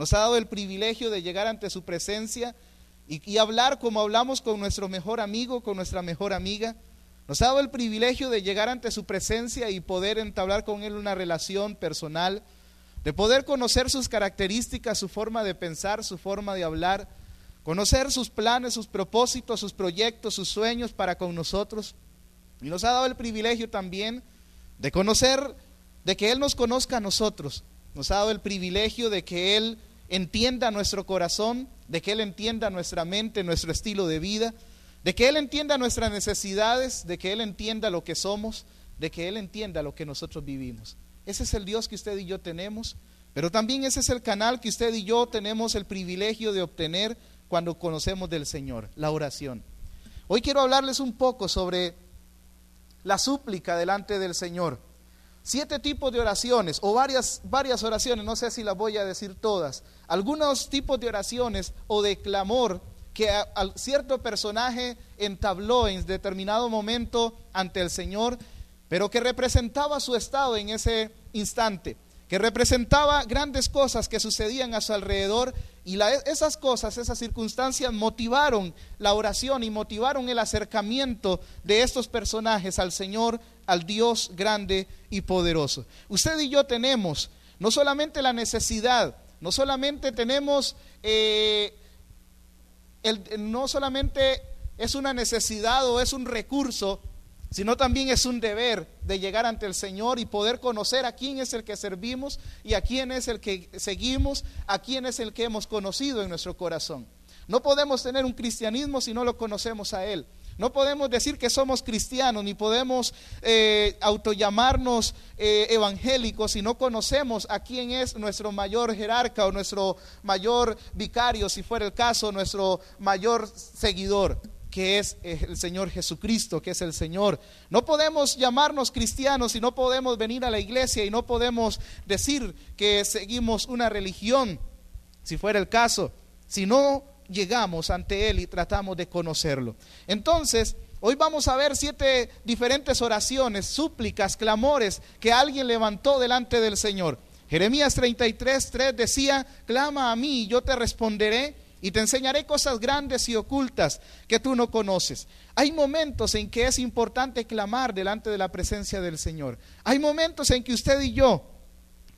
Nos ha dado el privilegio de llegar ante su presencia y, hablar como hablamos con nuestro mejor amigo, con nuestra mejor amiga. Nos ha dado el privilegio de llegar ante su presencia y poder entablar con Él una relación personal, de poder conocer sus características, su forma de pensar, su forma de hablar, conocer sus planes, sus propósitos, sus proyectos, sus sueños para con nosotros. Y nos ha dado el privilegio también de conocer, de que Él nos conozca a nosotros. Nos ha dado el privilegio de que Él entienda nuestro corazón, de que Él entienda nuestra mente, nuestro estilo de vida, de que Él entienda nuestras necesidades, de que Él entienda lo que somos, de que Él entienda lo que nosotros vivimos. Ese es el Dios que usted y yo tenemos, pero también ese es el canal que usted y yo tenemos el privilegio de obtener cuando conocemos del Señor, la oración. Hoy quiero hablarles un poco sobre la súplica delante del Señor siete tipos de oraciones o varias, varias oraciones, no sé si las voy a decir todas, algunos tipos de oraciones o de clamor que a, cierto personaje entabló en determinado momento ante el Señor, pero que representaba su estado en ese instante, que representaba grandes cosas que sucedían a su alrededor y esas cosas, esas circunstancias motivaron la oración y motivaron el acercamiento de estos personajes al Señor al Dios grande y poderoso. Usted y yo tenemos no solamente la necesidad, no solamente tenemos, eh, el, no solamente es una necesidad o es un recurso, sino también es un deber de llegar ante el Señor y poder conocer a quién es el que servimos y a quién es el que seguimos, a quién es el que hemos conocido en nuestro corazón. No podemos tener un cristianismo si no lo conocemos a Él. No podemos decir que somos cristianos, ni podemos eh, autollamarnos eh, evangélicos si no conocemos a quién es nuestro mayor jerarca o nuestro mayor vicario, si fuera el caso, nuestro mayor seguidor que es el Señor Jesucristo, que es el Señor. No podemos llamarnos cristianos y no podemos venir a la iglesia y no podemos decir que seguimos una religión, si fuera el caso, si no llegamos ante Él y tratamos de conocerlo. Entonces, hoy vamos a ver siete diferentes oraciones, súplicas, clamores que alguien levantó delante del Señor. Jeremías 33, 3 decía, clama a mí y yo te responderé y te enseñaré cosas grandes y ocultas que tú no conoces. Hay momentos en que es importante clamar delante de la presencia del Señor. Hay momentos en que usted y yo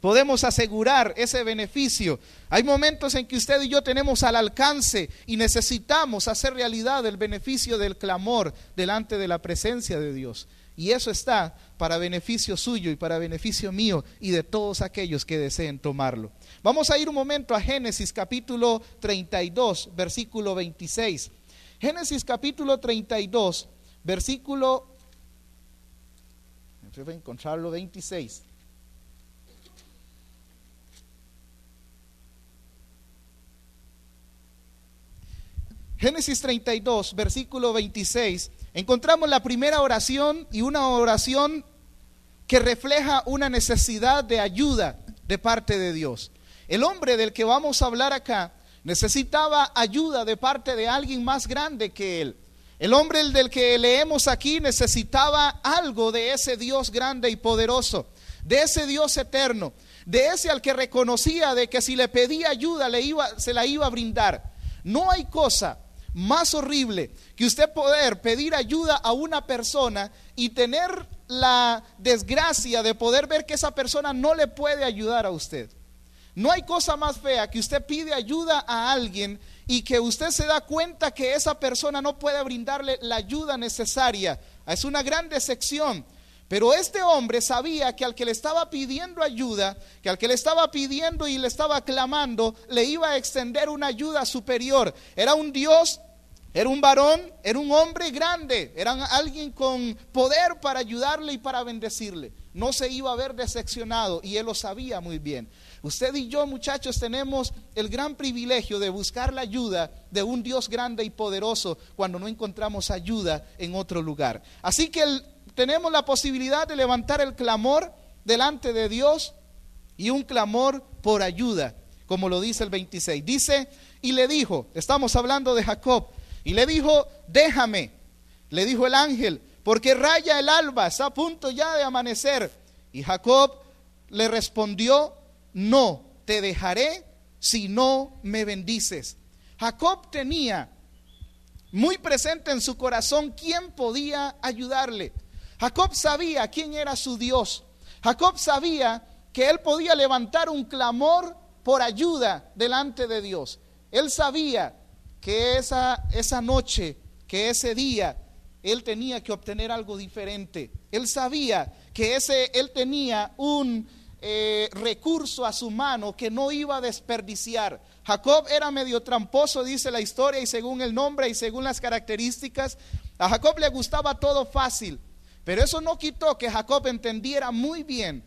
podemos asegurar ese beneficio. Hay momentos en que usted y yo tenemos al alcance y necesitamos hacer realidad el beneficio del clamor delante de la presencia de Dios. Y eso está para beneficio suyo y para beneficio mío y de todos aquellos que deseen tomarlo. Vamos a ir un momento a Génesis capítulo 32, versículo 26. Génesis capítulo 32, versículo... Encontrarlo 26. Génesis 32, versículo 26, encontramos la primera oración y una oración que refleja una necesidad de ayuda de parte de Dios. El hombre del que vamos a hablar acá necesitaba ayuda de parte de alguien más grande que él. El hombre del que leemos aquí necesitaba algo de ese Dios grande y poderoso, de ese Dios eterno, de ese al que reconocía de que si le pedía ayuda le iba, se la iba a brindar. No hay cosa más horrible que usted poder pedir ayuda a una persona y tener la desgracia de poder ver que esa persona no le puede ayudar a usted. No hay cosa más fea que usted pide ayuda a alguien y que usted se da cuenta que esa persona no puede brindarle la ayuda necesaria. Es una gran decepción. Pero este hombre sabía que al que le estaba pidiendo ayuda, que al que le estaba pidiendo y le estaba clamando, le iba a extender una ayuda superior. Era un Dios, era un varón, era un hombre grande, era alguien con poder para ayudarle y para bendecirle. No se iba a ver decepcionado y él lo sabía muy bien. Usted y yo, muchachos, tenemos el gran privilegio de buscar la ayuda de un Dios grande y poderoso cuando no encontramos ayuda en otro lugar. Así que el tenemos la posibilidad de levantar el clamor delante de Dios y un clamor por ayuda, como lo dice el 26. Dice, y le dijo, estamos hablando de Jacob, y le dijo, déjame, le dijo el ángel, porque raya el alba, está a punto ya de amanecer. Y Jacob le respondió, no te dejaré si no me bendices. Jacob tenía muy presente en su corazón quién podía ayudarle. Jacob sabía quién era su Dios. Jacob sabía que él podía levantar un clamor por ayuda delante de Dios. Él sabía que esa, esa noche, que ese día, él tenía que obtener algo diferente. Él sabía que ese, él tenía un eh, recurso a su mano que no iba a desperdiciar. Jacob era medio tramposo, dice la historia, y según el nombre y según las características, a Jacob le gustaba todo fácil. Pero eso no quitó que Jacob entendiera muy bien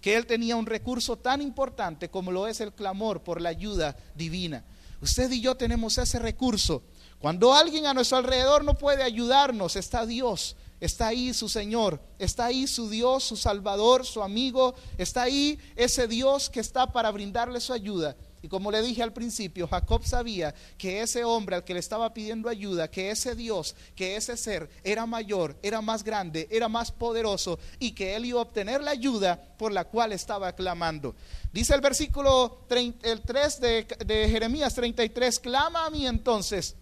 que él tenía un recurso tan importante como lo es el clamor por la ayuda divina. Usted y yo tenemos ese recurso. Cuando alguien a nuestro alrededor no puede ayudarnos, está Dios, está ahí su Señor, está ahí su Dios, su Salvador, su amigo, está ahí ese Dios que está para brindarle su ayuda. Y como le dije al principio, Jacob sabía que ese hombre al que le estaba pidiendo ayuda, que ese Dios, que ese ser era mayor, era más grande, era más poderoso y que él iba a obtener la ayuda por la cual estaba clamando. Dice el versículo el 3 de, de Jeremías 33, clama a mí entonces,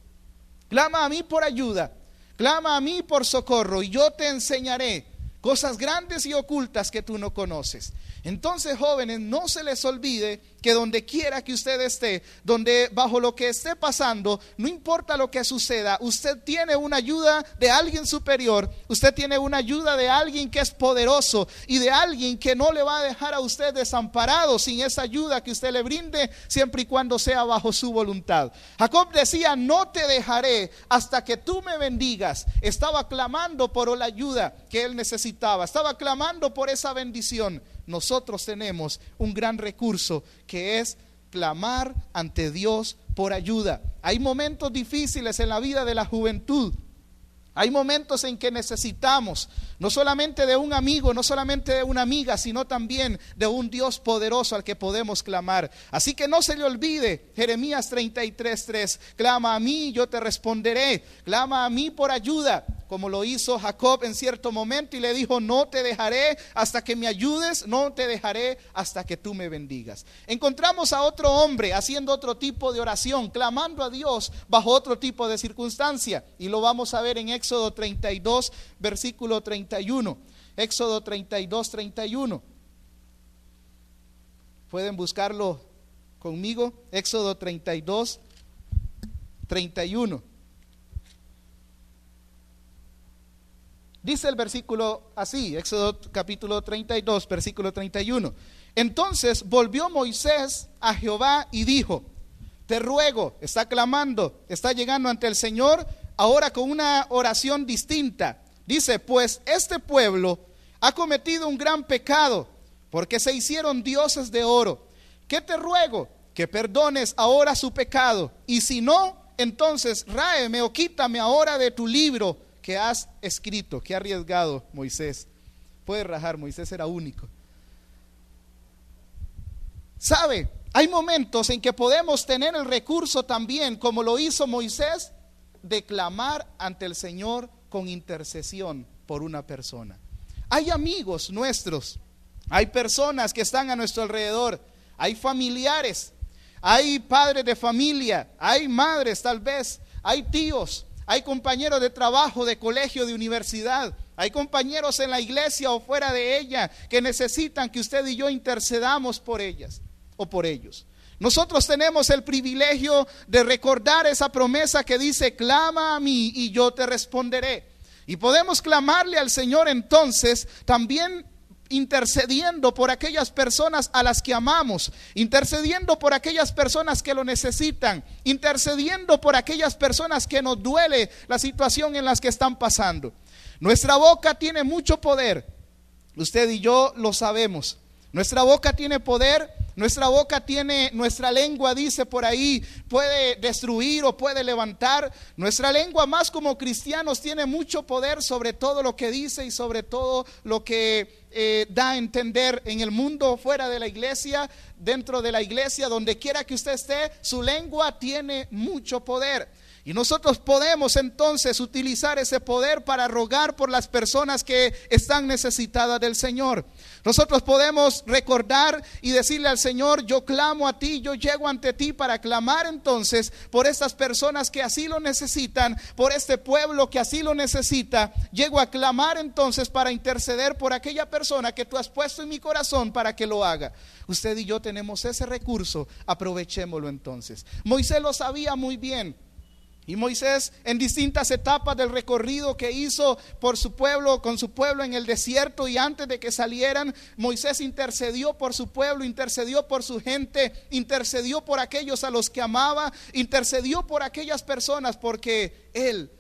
clama a mí por ayuda, clama a mí por socorro y yo te enseñaré cosas grandes y ocultas que tú no conoces. Entonces, jóvenes, no se les olvide que donde quiera que usted esté, donde bajo lo que esté pasando, no importa lo que suceda, usted tiene una ayuda de alguien superior, usted tiene una ayuda de alguien que es poderoso y de alguien que no le va a dejar a usted desamparado sin esa ayuda que usted le brinde, siempre y cuando sea bajo su voluntad. Jacob decía, no te dejaré hasta que tú me bendigas. Estaba clamando por la ayuda que él necesitaba, estaba clamando por esa bendición nosotros tenemos un gran recurso que es clamar ante Dios por ayuda. Hay momentos difíciles en la vida de la juventud hay momentos en que necesitamos no solamente de un amigo, no solamente de una amiga, sino también de un Dios poderoso al que podemos clamar. Así que no se le olvide Jeremías 33:3, clama a mí, yo te responderé, clama a mí por ayuda, como lo hizo Jacob en cierto momento y le dijo, no te dejaré hasta que me ayudes, no te dejaré hasta que tú me bendigas. Encontramos a otro hombre haciendo otro tipo de oración, clamando a Dios bajo otro tipo de circunstancia y lo vamos a ver en Éxodo 32, versículo 31. Éxodo 32, 31. Pueden buscarlo conmigo. Éxodo 32, 31. Dice el versículo así, Éxodo capítulo 32, versículo 31. Entonces volvió Moisés a Jehová y dijo, te ruego, está clamando, está llegando ante el Señor ahora con una oración distinta. Dice, pues este pueblo ha cometido un gran pecado porque se hicieron dioses de oro. ¿Qué te ruego? Que perdones ahora su pecado. Y si no, entonces ráeme o quítame ahora de tu libro que has escrito. Qué arriesgado Moisés. Puede rajar, Moisés era único. ¿Sabe? Hay momentos en que podemos tener el recurso también, como lo hizo Moisés, de clamar ante el Señor con intercesión por una persona. Hay amigos nuestros, hay personas que están a nuestro alrededor, hay familiares, hay padres de familia, hay madres tal vez, hay tíos, hay compañeros de trabajo, de colegio, de universidad, hay compañeros en la iglesia o fuera de ella que necesitan que usted y yo intercedamos por ellas o por ellos. Nosotros tenemos el privilegio de recordar esa promesa que dice, clama a mí y yo te responderé. Y podemos clamarle al Señor entonces también intercediendo por aquellas personas a las que amamos, intercediendo por aquellas personas que lo necesitan, intercediendo por aquellas personas que nos duele la situación en las que están pasando. Nuestra boca tiene mucho poder, usted y yo lo sabemos. Nuestra boca tiene poder nuestra boca tiene, nuestra lengua dice por ahí, puede destruir o puede levantar. Nuestra lengua más como cristianos tiene mucho poder sobre todo lo que dice y sobre todo lo que eh, da a entender en el mundo fuera de la iglesia, dentro de la iglesia, donde quiera que usted esté, su lengua tiene mucho poder. Y nosotros podemos entonces utilizar ese poder para rogar por las personas que están necesitadas del Señor. Nosotros podemos recordar y decirle al Señor, yo clamo a ti, yo llego ante ti para clamar entonces por estas personas que así lo necesitan, por este pueblo que así lo necesita. Llego a clamar entonces para interceder por aquella persona que tú has puesto en mi corazón para que lo haga. Usted y yo tenemos ese recurso, aprovechémoslo entonces. Moisés lo sabía muy bien. Y Moisés en distintas etapas del recorrido que hizo por su pueblo, con su pueblo en el desierto y antes de que salieran, Moisés intercedió por su pueblo, intercedió por su gente, intercedió por aquellos a los que amaba, intercedió por aquellas personas porque él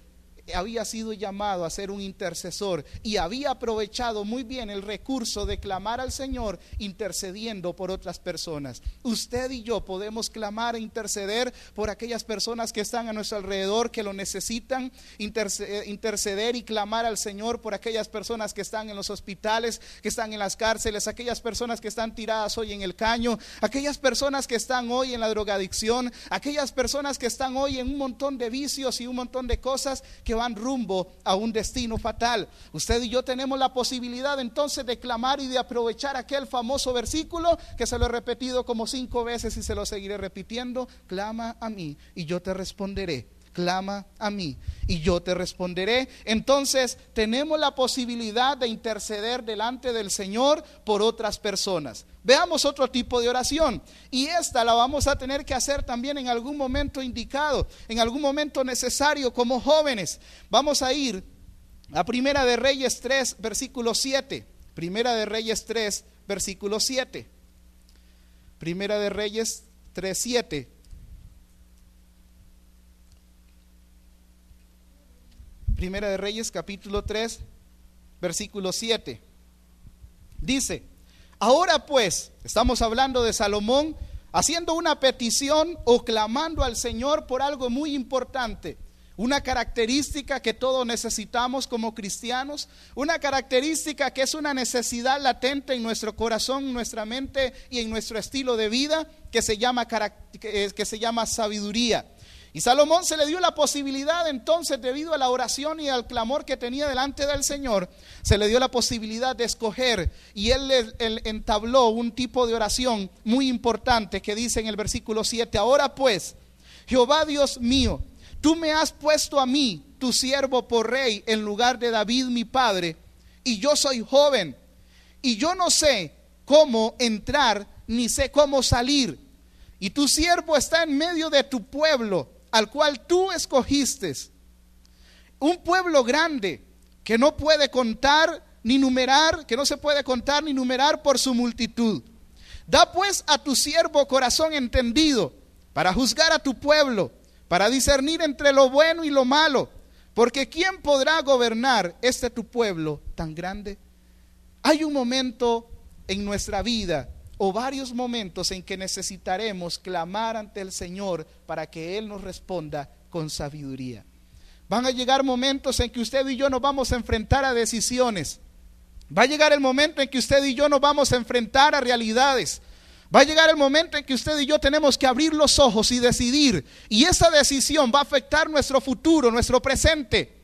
había sido llamado a ser un intercesor y había aprovechado muy bien el recurso de clamar al Señor intercediendo por otras personas. Usted y yo podemos clamar e interceder por aquellas personas que están a nuestro alrededor, que lo necesitan, interceder y clamar al Señor por aquellas personas que están en los hospitales, que están en las cárceles, aquellas personas que están tiradas hoy en el caño, aquellas personas que están hoy en la drogadicción, aquellas personas que están hoy en un montón de vicios y un montón de cosas que van rumbo a un destino fatal. Usted y yo tenemos la posibilidad entonces de clamar y de aprovechar aquel famoso versículo que se lo he repetido como cinco veces y se lo seguiré repitiendo. Clama a mí y yo te responderé clama a mí y yo te responderé. Entonces tenemos la posibilidad de interceder delante del Señor por otras personas. Veamos otro tipo de oración. Y esta la vamos a tener que hacer también en algún momento indicado, en algún momento necesario como jóvenes. Vamos a ir a Primera de Reyes 3, versículo 7. Primera de Reyes 3, versículo 7. Primera de Reyes 3, 7. Primera de Reyes capítulo 3, versículo 7. Dice, Ahora pues, estamos hablando de Salomón haciendo una petición o clamando al Señor por algo muy importante. Una característica que todos necesitamos como cristianos, una característica que es una necesidad latente en nuestro corazón, nuestra mente y en nuestro estilo de vida, que se llama, que se llama sabiduría. Y Salomón se le dio la posibilidad entonces, debido a la oración y al clamor que tenía delante del Señor, se le dio la posibilidad de escoger. Y él, entabló un tipo de oración muy importante que dice en el versículo 7, ahora pues, Jehová Dios mío, tú me has puesto a mí, tu siervo, por rey en lugar de David mi padre, y yo soy joven, y yo no sé cómo entrar, ni sé cómo salir. Y tu siervo está en medio de tu pueblo al cual tú escogiste. Un pueblo grande que no puede contar ni numerar, que no se puede contar ni numerar por su multitud. Da pues a tu siervo corazón entendido para juzgar a tu pueblo, para discernir entre lo bueno y lo malo, porque ¿quién podrá gobernar este tu pueblo tan grande? Hay un momento en nuestra vida o varios momentos en que necesitaremos clamar ante el Señor para que Él nos responda con sabiduría. Van a llegar momentos en que usted y yo nos vamos a enfrentar a decisiones. Va a llegar el momento en que usted y yo nos vamos a enfrentar a realidades. Va a llegar el momento en que usted y yo tenemos que abrir los ojos y decidir. Y esa decisión va a afectar nuestro futuro, nuestro presente.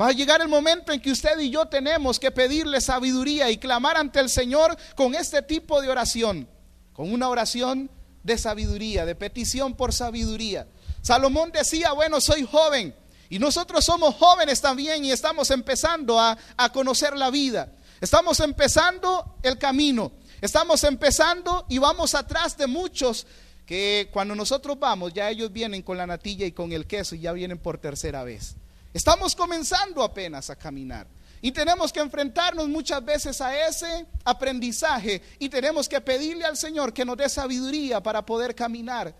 Va a llegar el momento en que usted y yo tenemos que pedirle sabiduría y clamar ante el Señor con este tipo de oración, con una oración de sabiduría, de petición por sabiduría. Salomón decía, bueno, soy joven y nosotros somos jóvenes también y estamos empezando a, a conocer la vida. Estamos empezando el camino, estamos empezando y vamos atrás de muchos que cuando nosotros vamos ya ellos vienen con la natilla y con el queso y ya vienen por tercera vez. Estamos comenzando apenas a caminar. Y tenemos que enfrentarnos muchas veces a ese aprendizaje y tenemos que pedirle al Señor que nos dé sabiduría para poder caminar.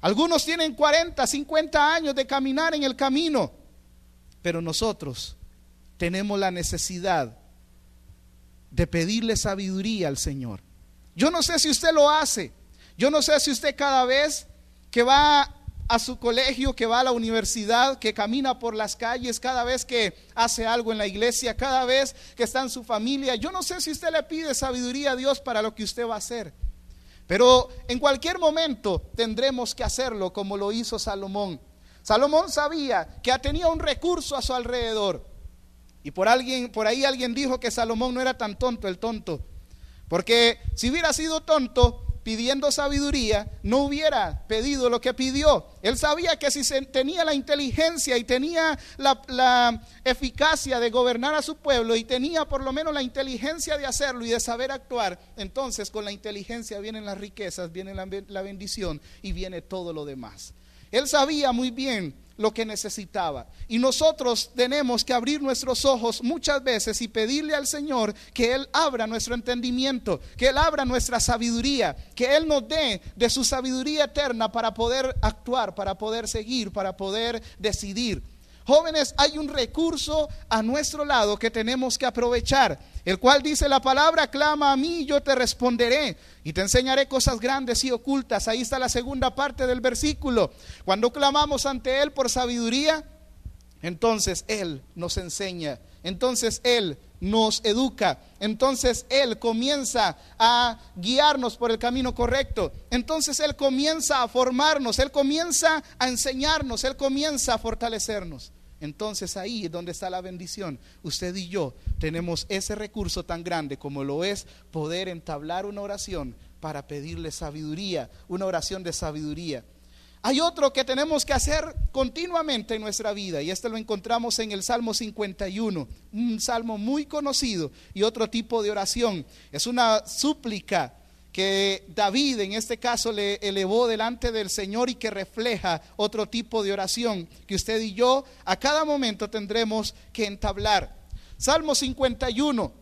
Algunos tienen 40, 50 años de caminar en el camino, pero nosotros tenemos la necesidad de pedirle sabiduría al Señor. Yo no sé si usted lo hace, yo no sé si usted cada vez que va a su colegio, que va a la universidad, que camina por las calles, cada vez que hace algo en la iglesia, cada vez que está en su familia. Yo no sé si usted le pide sabiduría a Dios para lo que usted va a hacer. Pero en cualquier momento tendremos que hacerlo como lo hizo Salomón. Salomón sabía que tenía un recurso a su alrededor. Y por alguien por ahí alguien dijo que Salomón no era tan tonto el tonto, porque si hubiera sido tonto, pidiendo sabiduría, no hubiera pedido lo que pidió. Él sabía que si tenía la inteligencia y tenía la, eficacia de gobernar a su pueblo y tenía por lo menos la inteligencia de hacerlo y de saber actuar, entonces con la inteligencia vienen las riquezas, viene la bendición y viene todo lo demás. Él sabía muy bien lo que necesitaba. Y nosotros tenemos que abrir nuestros ojos muchas veces y pedirle al Señor que Él abra nuestro entendimiento, que Él abra nuestra sabiduría, que Él nos dé de su sabiduría eterna para poder actuar, para poder seguir, para poder decidir. Jóvenes, hay un recurso a nuestro lado que tenemos que aprovechar, el cual dice la palabra, clama a mí yo te responderé y te enseñaré cosas grandes y ocultas. Ahí está la segunda parte del versículo. Cuando clamamos ante Él por sabiduría, entonces Él nos enseña, entonces Él nos educa, entonces Él comienza a guiarnos por el camino correcto, entonces Él comienza a formarnos, Él comienza a enseñarnos, Él comienza a fortalecernos. Entonces ahí es donde está la bendición. Usted y yo tenemos ese recurso tan grande como lo es poder entablar una oración para pedirle sabiduría, una oración de sabiduría. Hay otro que tenemos que hacer continuamente en nuestra vida y este lo encontramos en el Salmo 51, un salmo muy conocido y otro tipo de oración. Es una súplica que David en este caso le elevó delante del Señor y que refleja otro tipo de oración que usted y yo a cada momento tendremos que entablar. Salmo 51.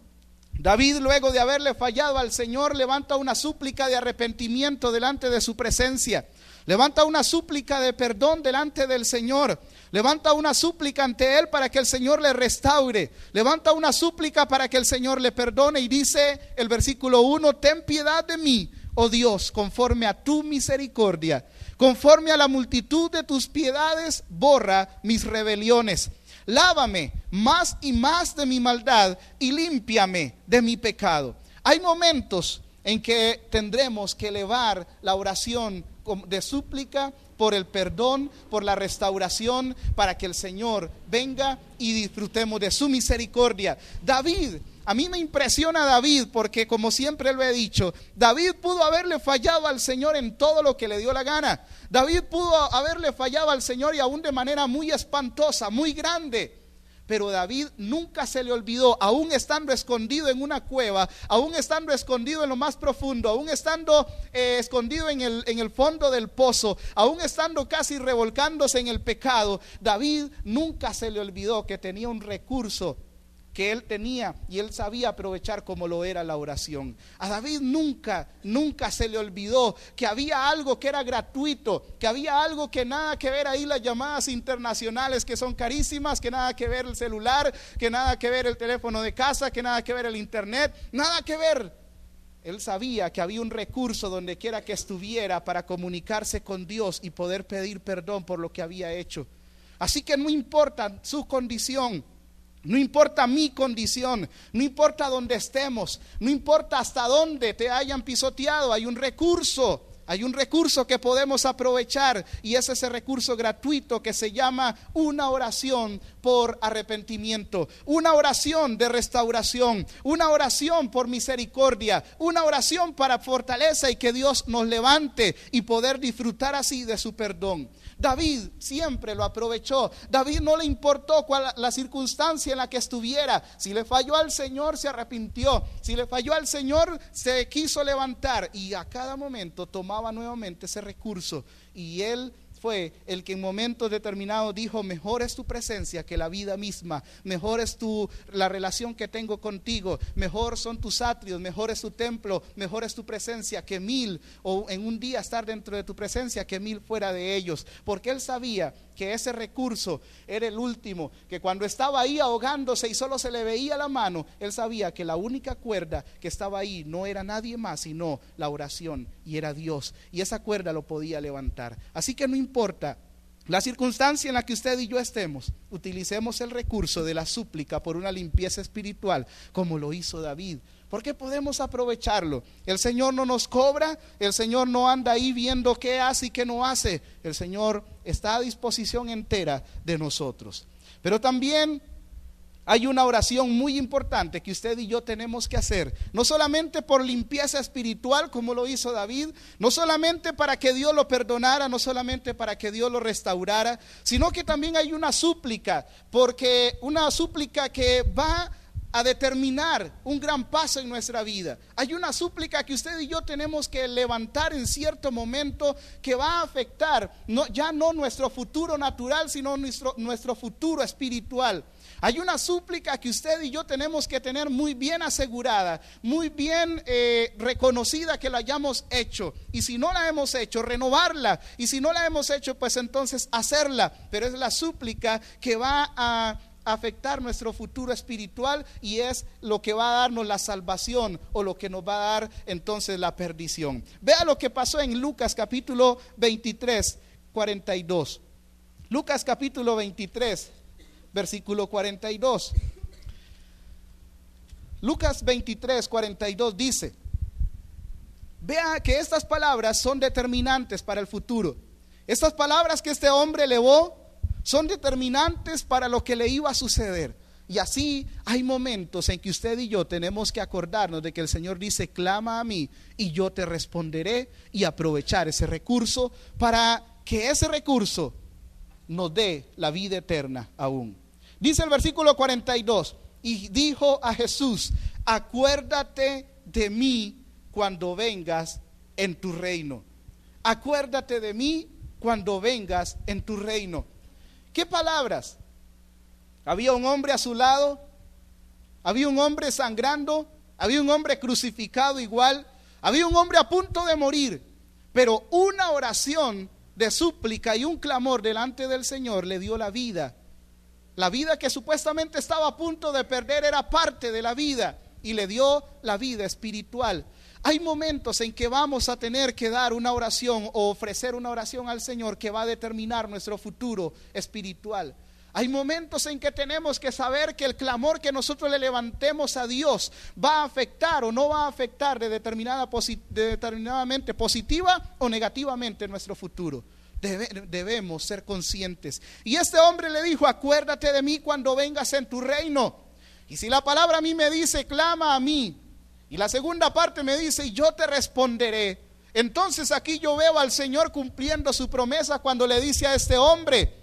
David, luego de haberle fallado al Señor, levanta una súplica de arrepentimiento delante de su presencia. Levanta una súplica de perdón delante del Señor. Levanta una súplica ante Él para que el Señor le restaure. Levanta una súplica para que el Señor le perdone. Y dice el versículo 1, ten piedad de mí, oh Dios, conforme a tu misericordia. Conforme a la multitud de tus piedades, borra mis rebeliones. Lávame más y más de mi maldad y límpiame de mi pecado. Hay momentos en que tendremos que elevar la oración de súplica por el perdón, por la restauración, para que el Señor venga y disfrutemos de su misericordia. David, a mí me impresiona David porque como siempre lo he dicho, David pudo haberle fallado al Señor en todo lo que le dio la gana. David pudo haberle fallado al Señor y aún de manera muy espantosa, muy grande. Pero David nunca se le olvidó, aún estando escondido en una cueva, aún estando escondido en lo más profundo, aún estando eh, escondido en el, en el fondo del pozo, aún estando casi revolcándose en el pecado, David nunca se le olvidó que tenía un recurso que él tenía y él sabía aprovechar como lo era la oración. A David nunca, nunca se le olvidó que había algo que era gratuito, que había algo que nada que ver ahí las llamadas internacionales que son carísimas, que nada que ver el celular, que nada que ver el teléfono de casa, que nada que ver el internet, nada que ver. Él sabía que había un recurso donde quiera que estuviera para comunicarse con Dios y poder pedir perdón por lo que había hecho. Así que no importa su condición, no importa mi condición, no importa dónde estemos, no importa hasta dónde te hayan pisoteado, hay un recurso, hay un recurso que podemos aprovechar y es ese recurso gratuito que se llama una oración por arrepentimiento, una oración de restauración, una oración por misericordia, una oración para fortaleza y que Dios nos levante y poder disfrutar así de su perdón. David siempre lo aprovechó. David no le importó cuál, la circunstancia en la que estuviera. Si le falló al Señor, se arrepintió. Si le falló al Señor, se quiso levantar. Y a cada momento tomaba nuevamente ese recurso. Y él fue el que en momentos determinados dijo, mejor es tu presencia que la vida misma, mejor es tu, la relación que tengo contigo, mejor son tus atrios, mejor es tu templo, mejor es tu presencia que mil, o en un día estar dentro de tu presencia que mil fuera de ellos, porque él sabía que ese recurso era el último, que cuando estaba ahí ahogándose y solo se le veía la mano, él sabía que la única cuerda que estaba ahí no era nadie más, sino la oración y era Dios. Y esa cuerda lo podía levantar. Así que no importa la circunstancia en la que usted y yo estemos, utilicemos el recurso de la súplica por una limpieza espiritual, como lo hizo David. Porque podemos aprovecharlo. El Señor no nos cobra, el Señor no anda ahí viendo qué hace y qué no hace. El Señor está a disposición entera de nosotros. Pero también hay una oración muy importante que usted y yo tenemos que hacer, no solamente por limpieza espiritual como lo hizo David, no solamente para que Dios lo perdonara, no solamente para que Dios lo restaurara, sino que también hay una súplica, porque una súplica que va a determinar un gran paso en nuestra vida. Hay una súplica que usted y yo tenemos que levantar en cierto momento que va a afectar ya no nuestro futuro natural, sino nuestro, nuestro futuro espiritual. Hay una súplica que usted y yo tenemos que tener muy bien asegurada, muy bien eh, reconocida que la hayamos hecho. Y si no la hemos hecho, renovarla. Y si no la hemos hecho, pues entonces hacerla. Pero es la súplica que va a afectar nuestro futuro espiritual y es lo que va a darnos la salvación o lo que nos va a dar entonces la perdición. Vea lo que pasó en Lucas capítulo 23, 42. Lucas capítulo 23, versículo 42. Lucas 23, 42 dice, vea que estas palabras son determinantes para el futuro. Estas palabras que este hombre elevó son determinantes para lo que le iba a suceder. Y así hay momentos en que usted y yo tenemos que acordarnos de que el Señor dice, clama a mí y yo te responderé y aprovechar ese recurso para que ese recurso nos dé la vida eterna aún. Dice el versículo 42, y dijo a Jesús, acuérdate de mí cuando vengas en tu reino. Acuérdate de mí cuando vengas en tu reino. ¿Qué palabras? Había un hombre a su lado, había un hombre sangrando, había un hombre crucificado igual, había un hombre a punto de morir, pero una oración de súplica y un clamor delante del Señor le dio la vida la vida que supuestamente estaba a punto de perder era parte de la vida y le dio la vida espiritual. Hay momentos en que vamos a tener que dar una oración o ofrecer una oración al Señor que va a determinar nuestro futuro espiritual. Hay momentos en que tenemos que saber que el clamor que nosotros le levantemos a Dios va a afectar o no va a afectar de, determinada, de determinadamente positiva o negativamente nuestro futuro debemos ser conscientes. Y este hombre le dijo, acuérdate de mí cuando vengas en tu reino. Y si la palabra a mí me dice, clama a mí. Y la segunda parte me dice, y yo te responderé. Entonces aquí yo veo al Señor cumpliendo su promesa cuando le dice a este hombre.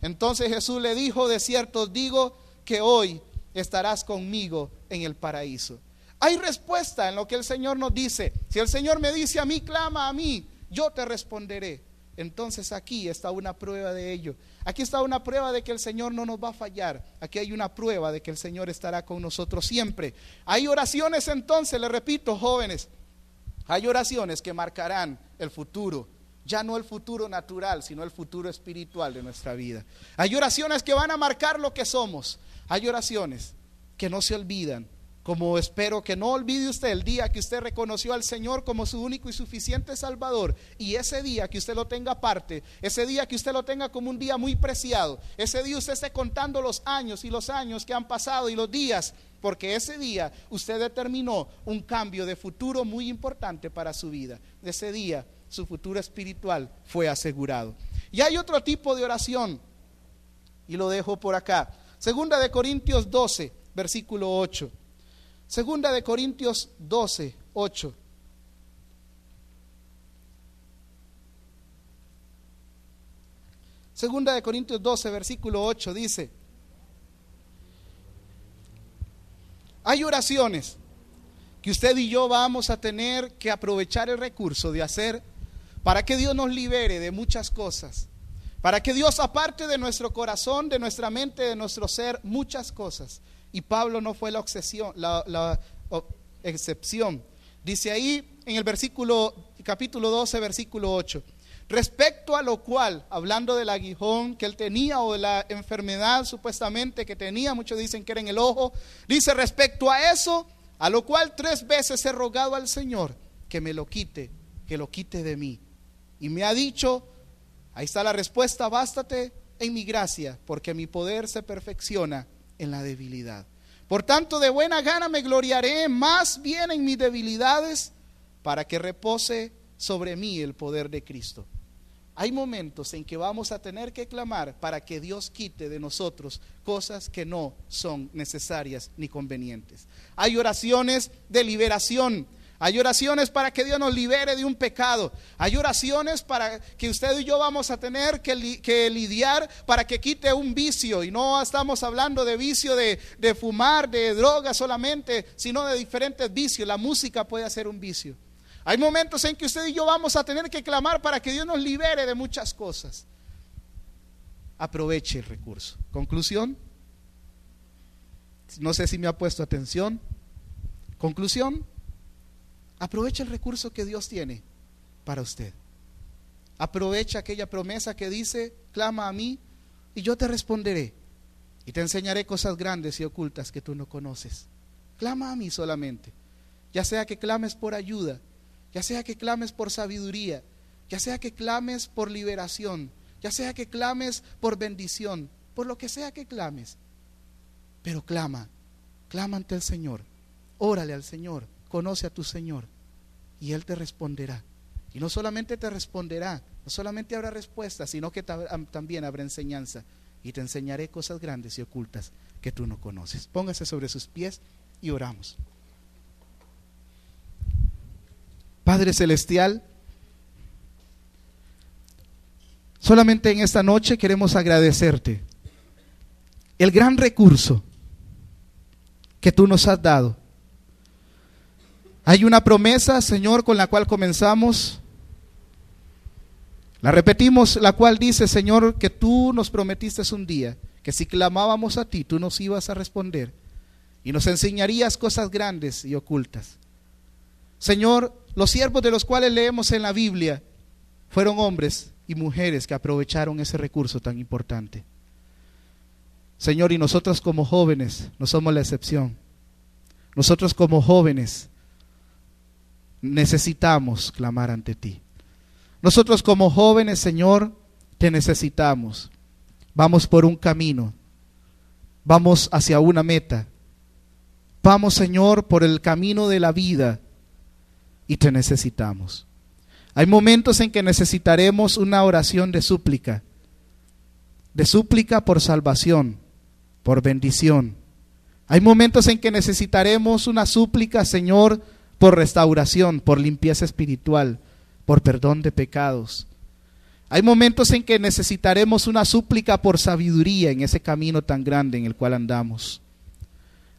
Entonces Jesús le dijo, de cierto digo que hoy estarás conmigo en el paraíso. Hay respuesta en lo que el Señor nos dice. Si el Señor me dice a mí, clama a mí, yo te responderé. Entonces aquí está una prueba de ello. Aquí está una prueba de que el Señor no nos va a fallar. Aquí hay una prueba de que el Señor estará con nosotros siempre. Hay oraciones entonces, le repito, jóvenes, hay oraciones que marcarán el futuro. Ya no el futuro natural, sino el futuro espiritual de nuestra vida. Hay oraciones que van a marcar lo que somos. Hay oraciones que no se olvidan como espero que no olvide usted el día que usted reconoció al Señor como su único y suficiente Salvador. Y ese día que usted lo tenga parte, ese día que usted lo tenga como un día muy preciado, ese día usted esté contando los años y los años que han pasado y los días, porque ese día usted determinó un cambio de futuro muy importante para su vida. Ese día su futuro espiritual fue asegurado. Y hay otro tipo de oración, y lo dejo por acá. Segunda de Corintios 12, versículo 8. Segunda de Corintios 12, 8. Segunda de Corintios 12, versículo 8 dice, hay oraciones que usted y yo vamos a tener que aprovechar el recurso de hacer para que Dios nos libere de muchas cosas, para que Dios aparte de nuestro corazón, de nuestra mente, de nuestro ser, muchas cosas. Y Pablo no fue la, la, excepción. Dice ahí en el versículo, capítulo 12, versículo 8. Respecto a lo cual, hablando del aguijón que él tenía o de la enfermedad supuestamente que tenía, muchos dicen que era en el ojo, dice respecto a eso, a lo cual tres veces he rogado al Señor que me lo quite. que lo quite de mí. Y me ha dicho, ahí está la respuesta, bástate en mi gracia, porque mi poder se perfecciona en la debilidad. Por tanto, de buena gana me gloriaré más bien en mis debilidades, para que repose sobre mí el poder de Cristo. Hay momentos en que vamos a tener que clamar para que Dios quite de nosotros cosas que no son necesarias ni convenientes. Hay oraciones de liberación. Hay oraciones para que Dios nos libere de un pecado. Hay oraciones para que usted y yo vamos a tener que, lidiar para que quite un vicio. Y no estamos hablando de vicio de, de fumar, de droga solamente, sino de diferentes vicios. La música puede ser un vicio. Hay momentos en que usted y yo vamos a tener que clamar para que Dios nos libere de muchas cosas. Aproveche el recurso. Conclusión. No sé si me ha puesto atención. Conclusión. Aproveche el recurso que Dios tiene para usted. Aprovecha aquella promesa que dice, clama a mí y yo te responderé. Y te enseñaré cosas grandes y ocultas que tú no conoces. Clama a mí solamente. Ya sea que clames por ayuda, ya sea que clames por sabiduría, ya sea que clames por liberación, ya sea que clames por bendición, por lo que sea que clames. Pero clama, clama ante el Señor, órale al Señor, conoce a tu Señor y Él te responderá. Y no solamente te responderá, no solamente habrá respuesta, sino que también habrá enseñanza. Y te enseñaré cosas grandes y ocultas que tú no conoces. Póngase sobre sus pies y oramos. Padre Celestial, solamente en esta noche queremos agradecerte el gran recurso que tú nos has dado. Hay una promesa, Señor, con la cual comenzamos. La repetimos, la cual dice, Señor, que tú nos prometiste un día, que si clamábamos a ti, tú nos ibas a responder y nos enseñarías cosas grandes y ocultas. Señor, los siervos de los cuales leemos en la Biblia fueron hombres y mujeres que aprovecharon ese recurso tan importante. Señor, y nosotros como jóvenes no somos la excepción. Nosotros como jóvenes necesitamos clamar ante ti. Nosotros como jóvenes, Señor, te necesitamos. Vamos por un camino. Vamos hacia una meta. Vamos, Señor, por el camino de la vida y te necesitamos. Hay momentos en que necesitaremos una oración de súplica, de súplica por salvación, por bendición. Hay momentos en que necesitaremos una súplica, Señor, por restauración, por limpieza espiritual, por perdón de pecados. Hay momentos en que necesitaremos una súplica por sabiduría en ese camino tan grande en el cual andamos.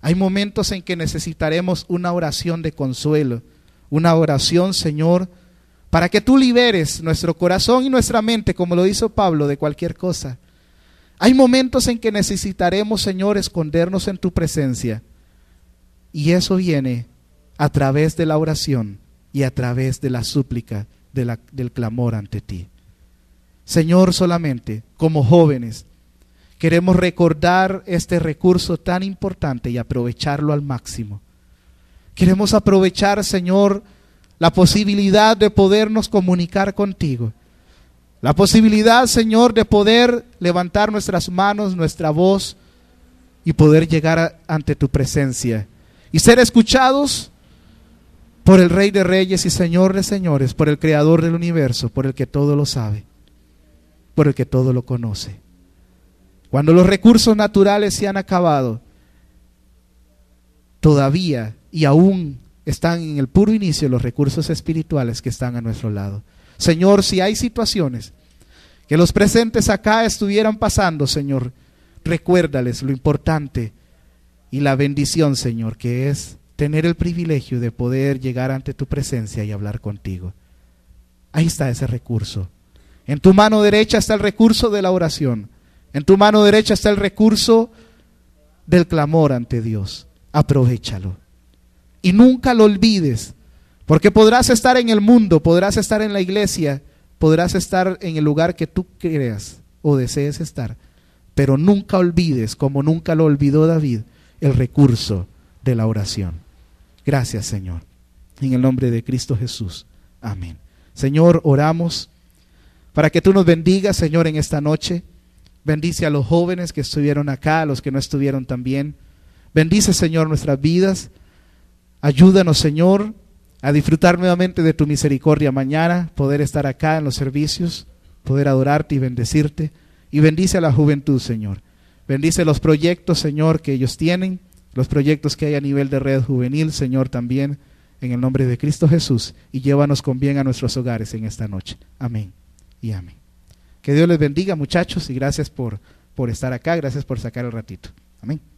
Hay momentos en que necesitaremos una oración de consuelo, una oración, Señor, para que tú liberes nuestro corazón y nuestra mente, como lo hizo Pablo, de cualquier cosa. Hay momentos en que necesitaremos, Señor, escondernos en tu presencia. Y eso viene a través de la oración y a través de la súplica, del clamor ante ti. Señor, solamente como jóvenes, queremos recordar este recurso tan importante y aprovecharlo al máximo. Queremos aprovechar, Señor, la posibilidad de podernos comunicar contigo. La posibilidad, Señor, de poder levantar nuestras manos, nuestra voz y poder llegar ante tu presencia y ser escuchados por el Rey de Reyes y Señor de Señores, por el Creador del universo, por el que todo lo sabe, por el que todo lo conoce. Cuando los recursos naturales se han acabado, todavía y aún están en el puro inicio los recursos espirituales que están a nuestro lado. Señor, si hay situaciones que los presentes acá estuvieran pasando, Señor, recuérdales lo importante y la bendición, Señor, que es tener el privilegio de poder llegar ante tu presencia y hablar contigo. Ahí está ese recurso. En tu mano derecha está el recurso de la oración. En tu mano derecha está el recurso del clamor ante Dios. Aprovechalo. Y nunca lo olvides, porque podrás estar en el mundo, podrás estar en la iglesia, podrás estar en el lugar que tú creas o desees estar, pero nunca olvides, como nunca lo olvidó David, el recurso de la oración. Gracias Señor. En el nombre de Cristo Jesús. Amén. Señor, oramos para que tú nos bendigas, Señor, en esta noche. Bendice a los jóvenes que estuvieron acá, a los que no estuvieron también. Bendice, Señor, nuestras vidas. Ayúdanos, Señor, a disfrutar nuevamente de tu misericordia mañana, poder estar acá en los servicios, poder adorarte y bendecirte. Y bendice a la juventud, Señor. Bendice los proyectos, Señor, que ellos tienen, los proyectos que hay a nivel de red juvenil, Señor, también, en el nombre de Cristo Jesús. Y llévanos con bien a nuestros hogares en esta noche. Amén y amén. Que Dios les bendiga, muchachos, y gracias por, por estar acá, gracias por sacar el ratito. Amén.